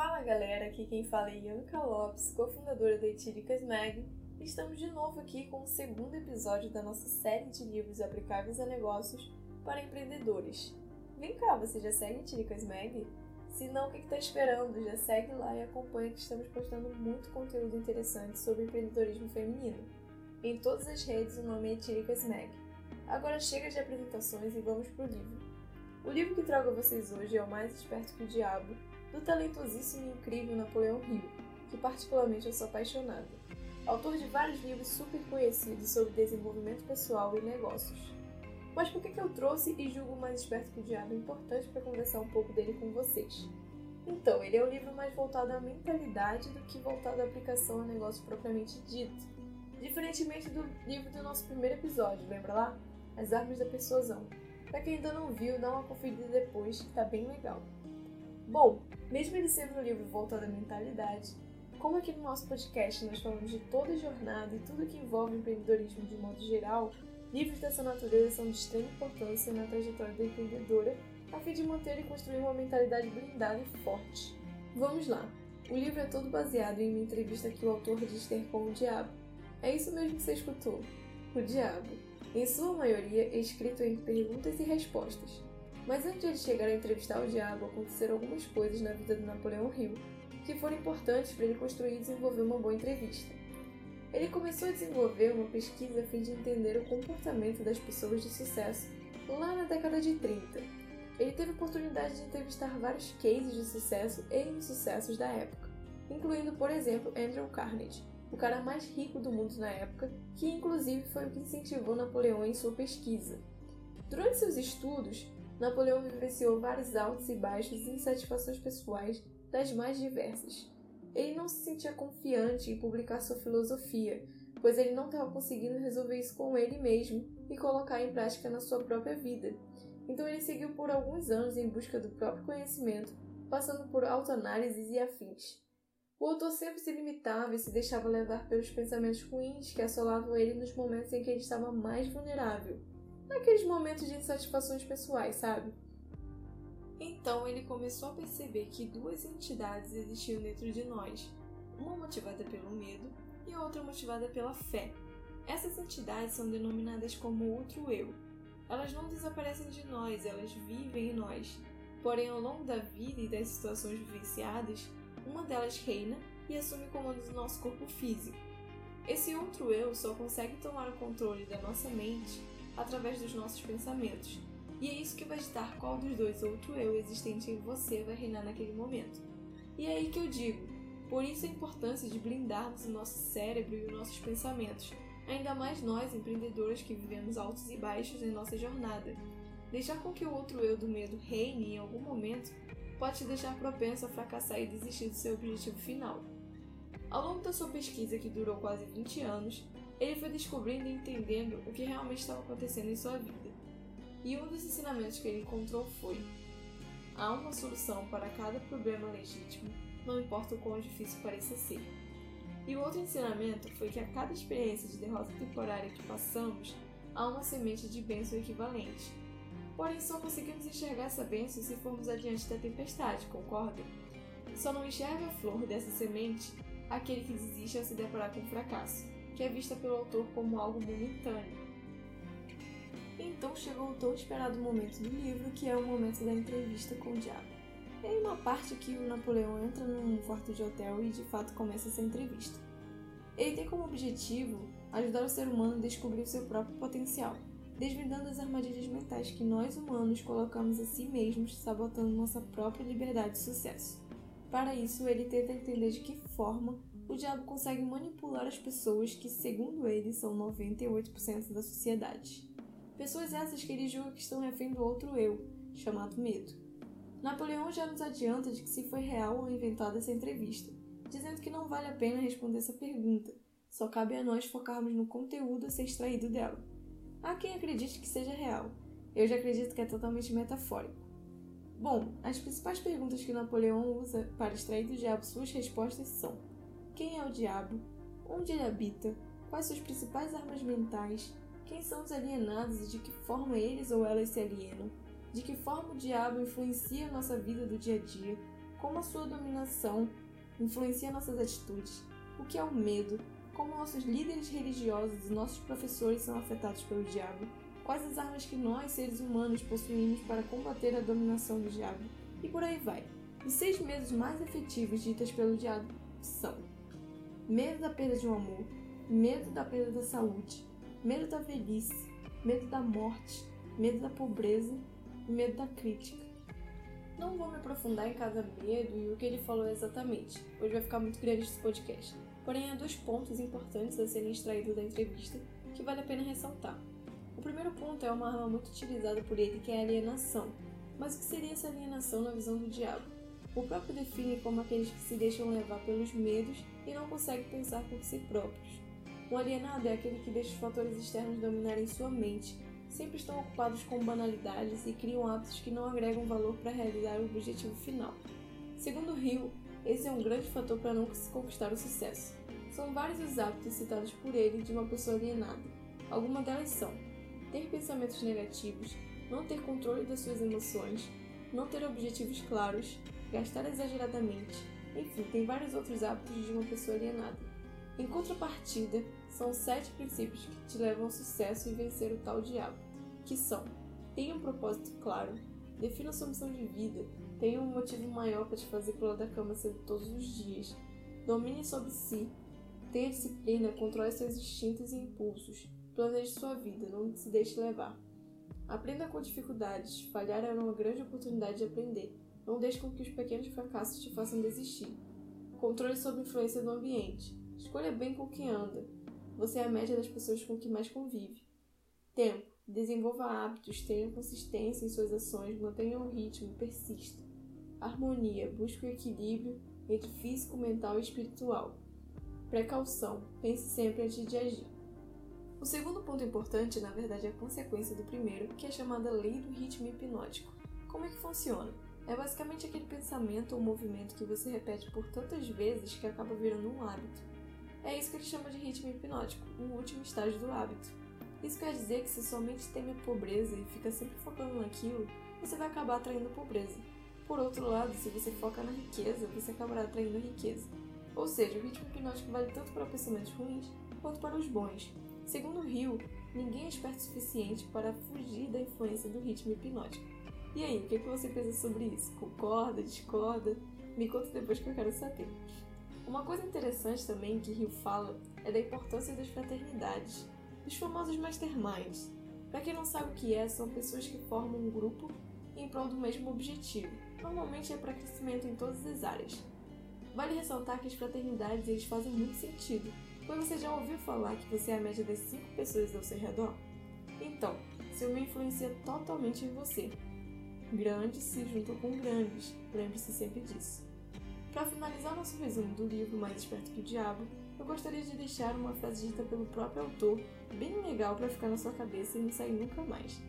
Fala galera, aqui quem fala é Ianca Lopes, cofundadora da Etíricas Mag. Estamos de novo aqui com o segundo episódio da nossa série de livros aplicáveis a negócios para empreendedores. Vem cá, você já segue Etíricas Mag? Se não, o que está esperando? Já segue lá e acompanha que estamos postando muito conteúdo interessante sobre empreendedorismo feminino. Em todas as redes o nome é Etíricas Mag. Agora chega de apresentações e vamos pro livro. O livro que trago a vocês hoje é O Mais Esperto que o Diabo, do talentosíssimo e incrível Napoleão Hill, que particularmente eu sou apaixonada. Autor de vários livros super conhecidos sobre desenvolvimento pessoal e negócios. Mas por que, que eu trouxe e julgo mais esperto que o diabo importante para conversar um pouco dele com vocês? Então, ele é um livro mais voltado à mentalidade do que voltado à aplicação a negócio propriamente dito. Diferentemente do livro do nosso primeiro episódio, lembra lá? As Armas da Persuasão. Para quem ainda não viu, dá uma conferida depois, que tá bem legal. Bom, mesmo ele sendo um livro voltado à mentalidade, como aqui no nosso podcast nós falamos de toda a jornada e tudo que envolve empreendedorismo de modo geral, livros dessa natureza são de extrema importância na trajetória da empreendedora a fim de manter e construir uma mentalidade blindada e forte. Vamos lá! O livro é todo baseado em uma entrevista que o autor diz ter com o diabo. É isso mesmo que você escutou. O diabo. Em sua maioria, é escrito entre perguntas e respostas. Mas antes de ele chegar a entrevistar o diabo, aconteceram algumas coisas na vida do Napoleão Hill que foram importantes para ele construir e desenvolver uma boa entrevista. Ele começou a desenvolver uma pesquisa a fim de entender o comportamento das pessoas de sucesso lá na década de 30. Ele teve a oportunidade de entrevistar vários cases de sucesso e insucessos da época, incluindo, por exemplo, Andrew Carnegie, o cara mais rico do mundo na época, que inclusive foi o que incentivou Napoleão em sua pesquisa. Durante seus estudos, Napoleão vivenciou vários altos e baixos e insatisfações pessoais das mais diversas. Ele não se sentia confiante em publicar sua filosofia, pois ele não estava conseguindo resolver isso com ele mesmo e colocar em prática na sua própria vida. Então ele seguiu por alguns anos em busca do próprio conhecimento, passando por autoanálises e afins. O autor sempre se limitava e se deixava levar pelos pensamentos ruins que assolavam ele nos momentos em que ele estava mais vulnerável naqueles momentos de insatisfações pessoais, sabe? Então ele começou a perceber que duas entidades existiam dentro de nós, uma motivada pelo medo e outra motivada pela fé. Essas entidades são denominadas como outro eu. Elas não desaparecem de nós, elas vivem em nós. Porém, ao longo da vida e das situações vivenciadas, uma delas reina e assume o comando do nosso corpo físico. Esse outro eu só consegue tomar o controle da nossa mente através dos nossos pensamentos. E é isso que vai ditar qual dos dois outro eu existente em você vai reinar naquele momento. E é aí que eu digo, por isso a importância de blindarmos o nosso cérebro e os nossos pensamentos, ainda mais nós empreendedores que vivemos altos e baixos em nossa jornada. Deixar com que o outro eu do medo reine em algum momento pode te deixar propenso a fracassar e desistir do seu objetivo final. Ao longo da sua pesquisa, que durou quase 20 anos, ele foi descobrindo e entendendo o que realmente estava acontecendo em sua vida. E um dos ensinamentos que ele encontrou foi: há uma solução para cada problema legítimo, não importa o quão difícil pareça ser. E o outro ensinamento foi que a cada experiência de derrota temporária que passamos, há uma semente de bênção equivalente. Porém, só conseguimos enxergar essa bênção se formos adiante da tempestade, concorda? Só não enxerga a flor dessa semente aquele que desiste ao se deparar com o fracasso que é vista pelo autor como algo momentâneo. Então chegou o tão esperado momento do livro, que é o momento da entrevista com o diabo. É uma parte que o Napoleão entra num quarto de hotel e de fato começa essa entrevista. Ele tem como objetivo ajudar o ser humano a descobrir o seu próprio potencial, desvendando as armadilhas mentais que nós humanos colocamos a si mesmos, sabotando nossa própria liberdade e sucesso. Para isso, ele tenta entender de que forma o diabo consegue manipular as pessoas que, segundo ele, são 98% da sociedade. Pessoas essas que ele julga que estão refém do outro eu, chamado medo. Napoleão já nos adianta de que se foi real ou inventada essa entrevista, dizendo que não vale a pena responder essa pergunta, só cabe a nós focarmos no conteúdo a ser extraído dela. Há quem acredite que seja real, eu já acredito que é totalmente metafórico. Bom, as principais perguntas que Napoleão usa para extrair do diabo suas respostas são: quem é o diabo? Onde ele habita? Quais suas principais armas mentais? Quem são os alienados e de que forma eles ou elas se alienam? De que forma o diabo influencia a nossa vida do dia a dia? como a sua dominação influencia nossas atitudes, o que é o medo, como nossos líderes religiosos e nossos professores são afetados pelo diabo, quais as armas que nós, seres humanos, possuímos para combater a dominação do diabo, e por aí vai. Os seis medos mais efetivos ditas pelo diabo são: medo da perda de um amor, medo da perda da saúde, medo da velhice, medo da morte, medo da pobreza e medo da crítica. Não vou me aprofundar em cada medo e o que ele falou exatamente, hoje vai ficar muito grande esse podcast. Porém, há dois pontos importantes a serem extraídos da entrevista que vale a pena ressaltar. O primeiro ponto é uma arma muito utilizada por ele, que é a alienação. Mas o que seria essa alienação na visão do diabo? O próprio define como aqueles que se deixam levar pelos medos e não conseguem pensar por si próprios. O alienado é aquele que deixa os fatores externos dominarem sua mente sempre estão ocupados com banalidades e criam hábitos que não agregam valor para realizar o objetivo final. Segundo Hill, esse é um grande fator para não se conquistar o sucesso. São vários os hábitos citados por ele de uma pessoa alienada. Algumas delas são ter pensamentos negativos, não ter controle das suas emoções, não ter objetivos claros, gastar exageradamente, enfim, tem vários outros hábitos de uma pessoa alienada. Em contrapartida, são sete princípios que te levam ao sucesso e vencer o tal diabo, que são: tenha um propósito claro, defina sua missão de vida, tenha um motivo maior para te fazer pular da cama cedo todos os dias, domine sobre si, tenha disciplina, controle seus instintos e impulsos, planeje sua vida, não se deixe levar. Aprenda com dificuldades, falhar é uma grande oportunidade de aprender. Não deixe com que os pequenos fracassos te façam desistir. Controle sobre a influência do ambiente. Escolha bem com quem anda. Você é a média das pessoas com que mais convive. Tempo. Desenvolva hábitos, tenha consistência em suas ações, mantenha o ritmo, persista. Harmonia. Busque o equilíbrio entre físico, mental e espiritual. Precaução. Pense sempre antes de agir. O segundo ponto importante, na verdade, é a consequência do primeiro, que é chamada lei do ritmo hipnótico. Como é que funciona? É basicamente aquele pensamento ou movimento que você repete por tantas vezes que acaba virando um hábito. É isso que ele chama de ritmo hipnótico, um último estágio do hábito. Isso quer dizer que se sua mente teme a pobreza e fica sempre focando naquilo, você vai acabar atraindo pobreza. Por outro lado, se você foca na riqueza, você acabará atraindo riqueza. Ou seja, o ritmo hipnótico vale tanto para pensamentos ruins quanto para os bons. Segundo Hill, ninguém é esperto o suficiente para fugir da influência do ritmo hipnótico. E aí, o que você pensa sobre isso? Concorda? Discorda? Me conta depois que eu quero saber. Uma coisa interessante também que Rio fala é da importância das fraternidades, dos famosos masterminds. Para quem não sabe o que é, são pessoas que formam um grupo em prol do mesmo objetivo. Normalmente é para crescimento em todas as áreas. Vale ressaltar que as fraternidades eles fazem muito sentido, pois você já ouviu falar que você é a média das 5 pessoas ao seu redor? Então, seu meio influencia totalmente em você. Grandes se juntam com grandes, lembre-se sempre disso. Para finalizar nosso resumo do livro Mais Esperto que o Diabo, eu gostaria de deixar uma frase dita pelo próprio autor, bem legal para ficar na sua cabeça e não sair nunca mais.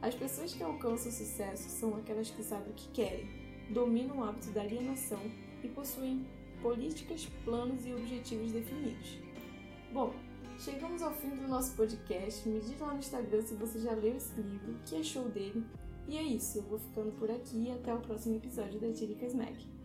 As pessoas que alcançam sucesso são aquelas que sabem o que querem, dominam o hábito da alienação e possuem políticas, planos e objetivos definidos. Bom, chegamos ao fim do nosso podcast. Me diga lá no Instagram se você já leu esse livro, o que achou dele. E é isso, eu vou ficando por aqui até o próximo episódio da Tiricas Mag.